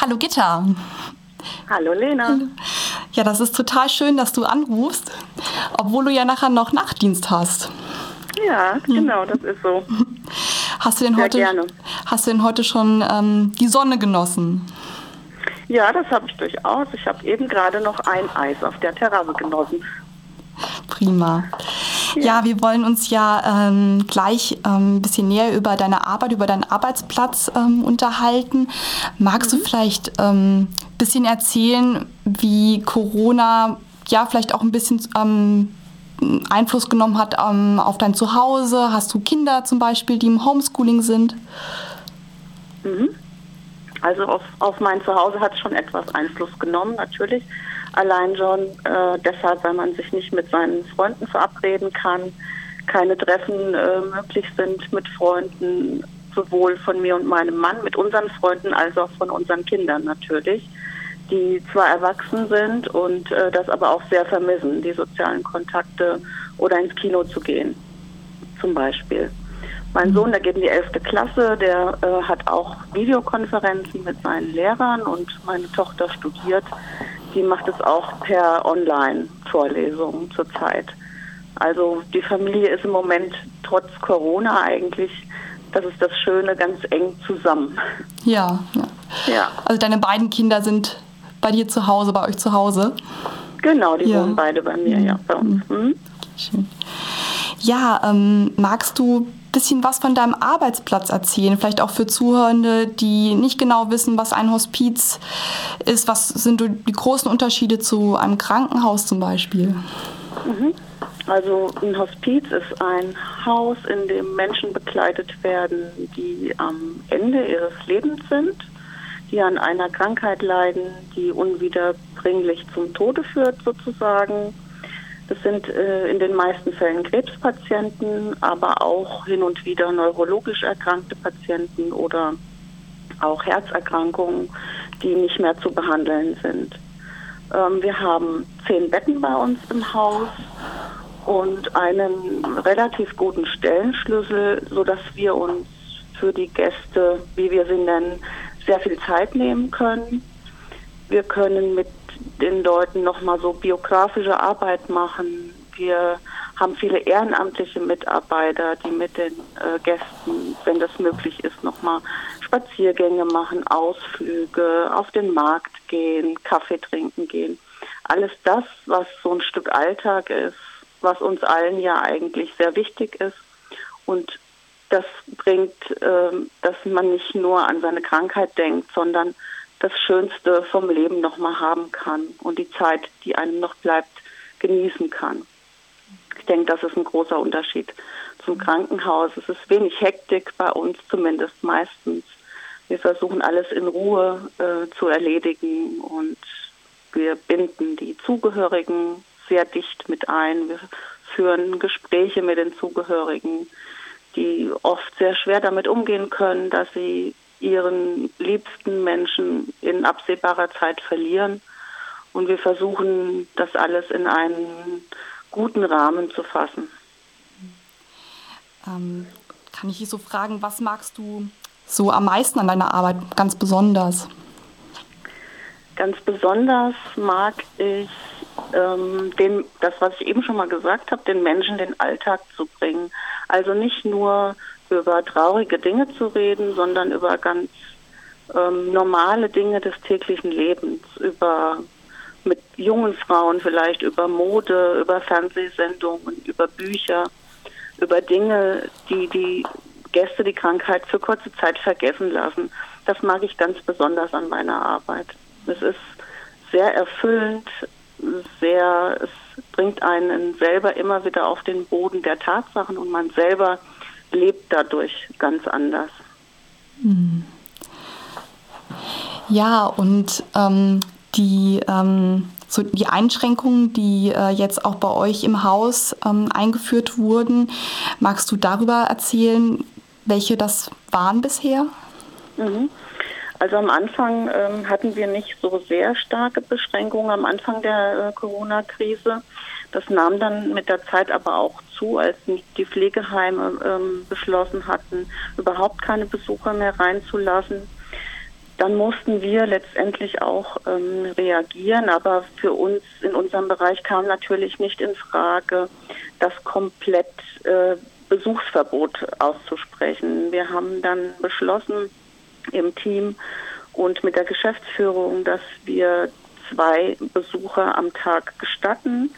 Hallo Gitta. Hallo Lena. Ja, das ist total schön, dass du anrufst, obwohl du ja nachher noch Nachtdienst hast. Ja, genau, das ist so. Hast du denn, heute, gerne. Hast du denn heute schon ähm, die Sonne genossen? Ja, das habe ich durchaus. Ich habe eben gerade noch ein Eis auf der Terrasse genossen. Prima. Ja, wir wollen uns ja ähm, gleich ähm, ein bisschen näher über deine Arbeit, über deinen Arbeitsplatz ähm, unterhalten. Magst mhm. du vielleicht ein ähm, bisschen erzählen, wie Corona ja vielleicht auch ein bisschen ähm, Einfluss genommen hat ähm, auf dein Zuhause? Hast du Kinder zum Beispiel, die im Homeschooling sind? Mhm. Also auf, auf mein Zuhause hat es schon etwas Einfluss genommen, natürlich. Allein schon äh, deshalb, weil man sich nicht mit seinen Freunden verabreden kann, keine Treffen äh, möglich sind mit Freunden, sowohl von mir und meinem Mann, mit unseren Freunden, als auch von unseren Kindern natürlich, die zwar erwachsen sind und äh, das aber auch sehr vermissen, die sozialen Kontakte oder ins Kino zu gehen, zum Beispiel. Mein Sohn, der geht in die 11. Klasse, der äh, hat auch Videokonferenzen mit seinen Lehrern und meine Tochter studiert die macht es auch per Online-Vorlesungen zurzeit. Also die Familie ist im Moment trotz Corona eigentlich, das ist das Schöne, ganz eng zusammen. Ja, ja. ja. Also deine beiden Kinder sind bei dir zu Hause, bei euch zu Hause? Genau, die ja. wohnen beide bei mir, ja, bei uns. Mhm. mhm. Schön. Ja, ähm, magst du bisschen was von deinem Arbeitsplatz erzählen? Vielleicht auch für Zuhörende, die nicht genau wissen, was ein Hospiz ist. Was sind die großen Unterschiede zu einem Krankenhaus zum Beispiel? Mhm. Also ein Hospiz ist ein Haus, in dem Menschen begleitet werden, die am Ende ihres Lebens sind, die an einer Krankheit leiden, die unwiederbringlich zum Tode führt sozusagen das sind äh, in den meisten Fällen Krebspatienten, aber auch hin und wieder neurologisch erkrankte Patienten oder auch Herzerkrankungen, die nicht mehr zu behandeln sind. Ähm, wir haben zehn Betten bei uns im Haus und einen relativ guten Stellenschlüssel, sodass wir uns für die Gäste, wie wir sie nennen, sehr viel Zeit nehmen können. Wir können mit den Leuten nochmal so biografische Arbeit machen. Wir haben viele ehrenamtliche Mitarbeiter, die mit den äh, Gästen, wenn das möglich ist, nochmal Spaziergänge machen, Ausflüge, auf den Markt gehen, Kaffee trinken gehen. Alles das, was so ein Stück Alltag ist, was uns allen ja eigentlich sehr wichtig ist. Und das bringt, äh, dass man nicht nur an seine Krankheit denkt, sondern das Schönste vom Leben nochmal haben kann und die Zeit, die einem noch bleibt, genießen kann. Ich denke, das ist ein großer Unterschied zum Krankenhaus. Es ist wenig Hektik bei uns, zumindest meistens. Wir versuchen alles in Ruhe äh, zu erledigen und wir binden die Zugehörigen sehr dicht mit ein. Wir führen Gespräche mit den Zugehörigen, die oft sehr schwer damit umgehen können, dass sie ihren liebsten Menschen in absehbarer Zeit verlieren. Und wir versuchen, das alles in einen guten Rahmen zu fassen. Ähm, kann ich dich so fragen, was magst du so am meisten an deiner Arbeit ganz besonders? Ganz besonders mag ich ähm, den, das, was ich eben schon mal gesagt habe, den Menschen den Alltag zu bringen. Also nicht nur über traurige Dinge zu reden, sondern über ganz ähm, normale Dinge des täglichen Lebens, über mit jungen Frauen vielleicht über Mode, über Fernsehsendungen, über Bücher, über Dinge, die die Gäste die Krankheit für kurze Zeit vergessen lassen. Das mag ich ganz besonders an meiner Arbeit. Es ist sehr erfüllend, sehr, es bringt einen selber immer wieder auf den Boden der Tatsachen und man selber lebt dadurch ganz anders. Hm. Ja, und ähm, die, ähm, so die Einschränkungen, die äh, jetzt auch bei euch im Haus ähm, eingeführt wurden, magst du darüber erzählen, welche das waren bisher? Mhm. Also am Anfang ähm, hatten wir nicht so sehr starke Beschränkungen am Anfang der äh, Corona-Krise. Das nahm dann mit der Zeit aber auch zu, als die Pflegeheime ähm, beschlossen hatten, überhaupt keine Besucher mehr reinzulassen. dann mussten wir letztendlich auch ähm, reagieren. Aber für uns in unserem Bereich kam natürlich nicht in Frage, das komplett äh, Besuchsverbot auszusprechen. Wir haben dann beschlossen im Team und mit der Geschäftsführung, dass wir zwei Besucher am Tag gestatten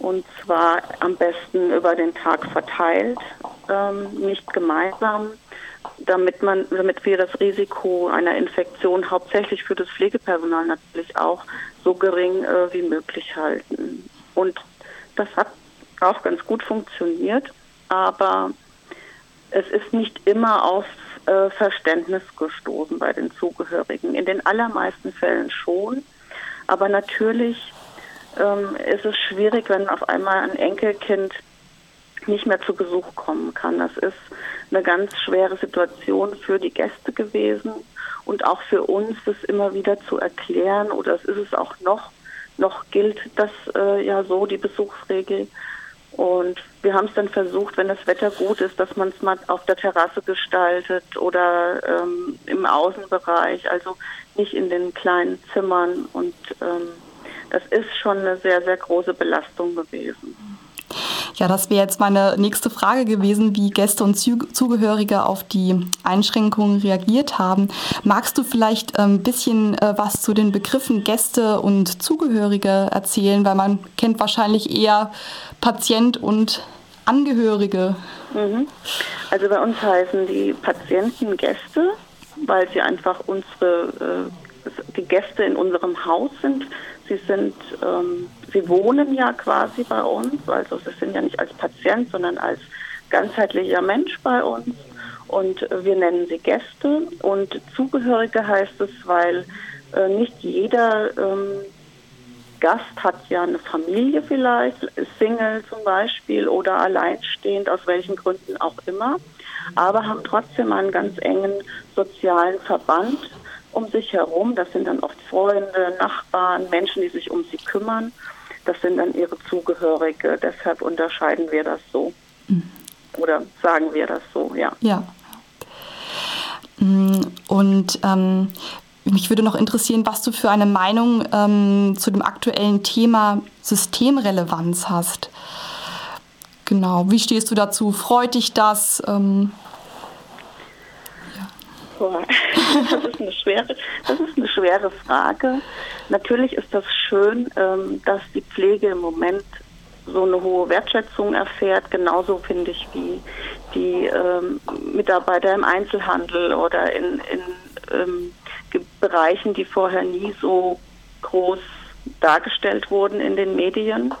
und zwar am besten über den Tag verteilt, ähm, nicht gemeinsam, damit man, damit wir das Risiko einer Infektion hauptsächlich für das Pflegepersonal natürlich auch so gering äh, wie möglich halten. Und das hat auch ganz gut funktioniert, aber es ist nicht immer auf äh, Verständnis gestoßen bei den Zugehörigen. In den allermeisten Fällen schon, aber natürlich ähm, ist es schwierig, wenn auf einmal ein Enkelkind nicht mehr zu Besuch kommen kann. Das ist eine ganz schwere Situation für die Gäste gewesen und auch für uns, das immer wieder zu erklären oder es ist es auch noch, noch gilt das äh, ja so, die Besuchsregel. Und wir haben es dann versucht, wenn das Wetter gut ist, dass man es mal auf der Terrasse gestaltet oder ähm, im Außenbereich, also nicht in den kleinen Zimmern. Und ähm, das ist schon eine sehr, sehr große Belastung gewesen. Ja, das wäre jetzt meine nächste Frage gewesen, wie Gäste und Zugehörige auf die Einschränkungen reagiert haben. Magst du vielleicht ein ähm, bisschen äh, was zu den Begriffen Gäste und Zugehörige erzählen, weil man kennt wahrscheinlich eher Patient und Angehörige. Mhm. Also bei uns heißen die Patienten Gäste, weil sie einfach unsere äh, die Gäste in unserem Haus sind. Sie sind ähm, sie wohnen ja quasi bei uns, also sie sind ja nicht als Patient, sondern als ganzheitlicher Mensch bei uns. Und wir nennen sie Gäste. Und Zugehörige heißt es, weil äh, nicht jeder ähm, Gast hat ja eine Familie vielleicht, Single zum Beispiel oder alleinstehend, aus welchen Gründen auch immer, aber haben trotzdem einen ganz engen sozialen Verband um sich herum. Das sind dann oft Freunde, Nachbarn, Menschen, die sich um sie kümmern. Das sind dann ihre Zugehörige. Deshalb unterscheiden wir das so. Mhm. Oder sagen wir das so, ja. Ja. Mm, und ähm, mich würde noch interessieren, was du für eine Meinung ähm, zu dem aktuellen Thema Systemrelevanz hast. Genau, wie stehst du dazu? Freut dich das? Ähm, das ist eine schwere, das ist eine schwere Frage. Natürlich ist das schön, ähm, dass die Pflege im Moment so eine hohe Wertschätzung erfährt, genauso finde ich wie die ähm, Mitarbeiter im Einzelhandel oder in, in ähm, Bereichen, die vorher nie so groß dargestellt wurden in den Medien.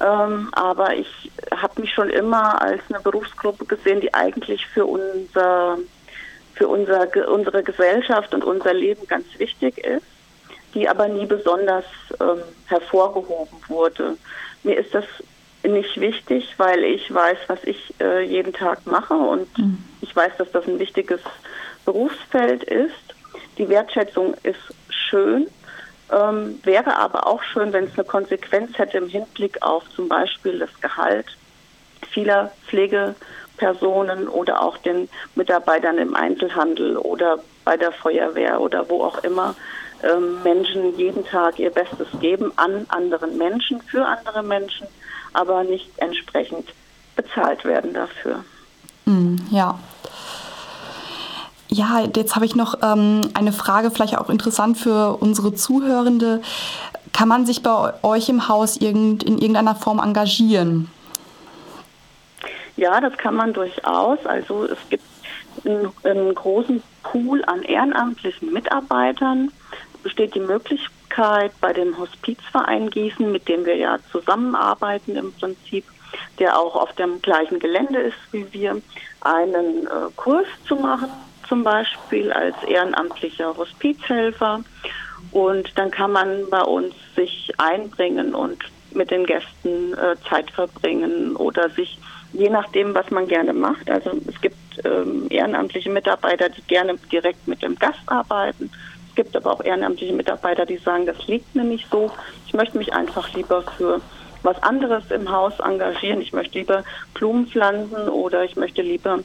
Ähm, aber ich habe mich schon immer als eine Berufsgruppe gesehen, die eigentlich für unser für unser, unsere Gesellschaft und unser Leben ganz wichtig ist, die aber nie besonders ähm, hervorgehoben wurde. Mir ist das nicht wichtig, weil ich weiß, was ich äh, jeden Tag mache und mhm. ich weiß, dass das ein wichtiges Berufsfeld ist. Die Wertschätzung ist schön, ähm, wäre aber auch schön, wenn es eine Konsequenz hätte im Hinblick auf zum Beispiel das Gehalt vieler Pflege- Personen oder auch den Mitarbeitern im Einzelhandel oder bei der Feuerwehr oder wo auch immer ähm, Menschen jeden Tag ihr Bestes geben an anderen Menschen, für andere Menschen, aber nicht entsprechend bezahlt werden dafür. Mm, ja. Ja, jetzt habe ich noch ähm, eine Frage, vielleicht auch interessant für unsere Zuhörende. Kann man sich bei euch im Haus irgend, in irgendeiner Form engagieren? Ja, das kann man durchaus. Also es gibt einen, einen großen Pool an ehrenamtlichen Mitarbeitern. Es besteht die Möglichkeit bei dem Hospizverein Gießen, mit dem wir ja zusammenarbeiten im Prinzip, der auch auf dem gleichen Gelände ist wie wir, einen äh, Kurs zu machen, zum Beispiel als ehrenamtlicher Hospizhelfer. Und dann kann man bei uns sich einbringen und mit den Gästen äh, Zeit verbringen oder sich je nachdem, was man gerne macht. Also es gibt ähm, ehrenamtliche Mitarbeiter, die gerne direkt mit dem Gast arbeiten. Es gibt aber auch ehrenamtliche Mitarbeiter, die sagen, das liegt mir nicht so. Ich möchte mich einfach lieber für was anderes im Haus engagieren. Ich möchte lieber Blumen pflanzen oder ich möchte lieber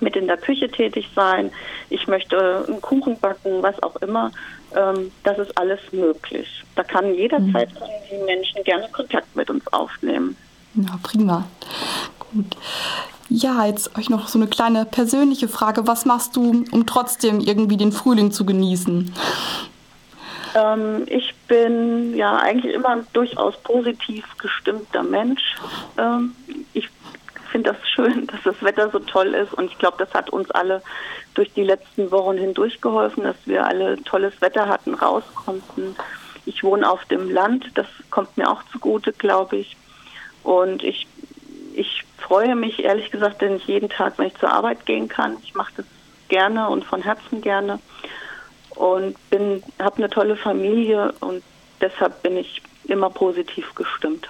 mit in der Küche tätig sein, ich möchte einen Kuchen backen, was auch immer. Ähm, das ist alles möglich. Da kann jederzeit mhm. die Menschen gerne Kontakt mit uns aufnehmen. Ja, prima. Gut. Ja, jetzt euch noch so eine kleine persönliche Frage. Was machst du, um trotzdem irgendwie den Frühling zu genießen? Ähm, ich bin ja eigentlich immer ein durchaus positiv gestimmter Mensch. Ähm, ich finde das schön, dass das Wetter so toll ist und ich glaube, das hat uns alle durch die letzten Wochen hindurch geholfen, dass wir alle tolles Wetter hatten, raus konnten. Ich wohne auf dem Land, das kommt mir auch zugute, glaube ich. Und ich, ich freue mich ehrlich gesagt, denn ich jeden Tag, wenn ich zur Arbeit gehen kann, ich mache das gerne und von Herzen gerne. Und bin habe eine tolle Familie und deshalb bin ich immer positiv gestimmt.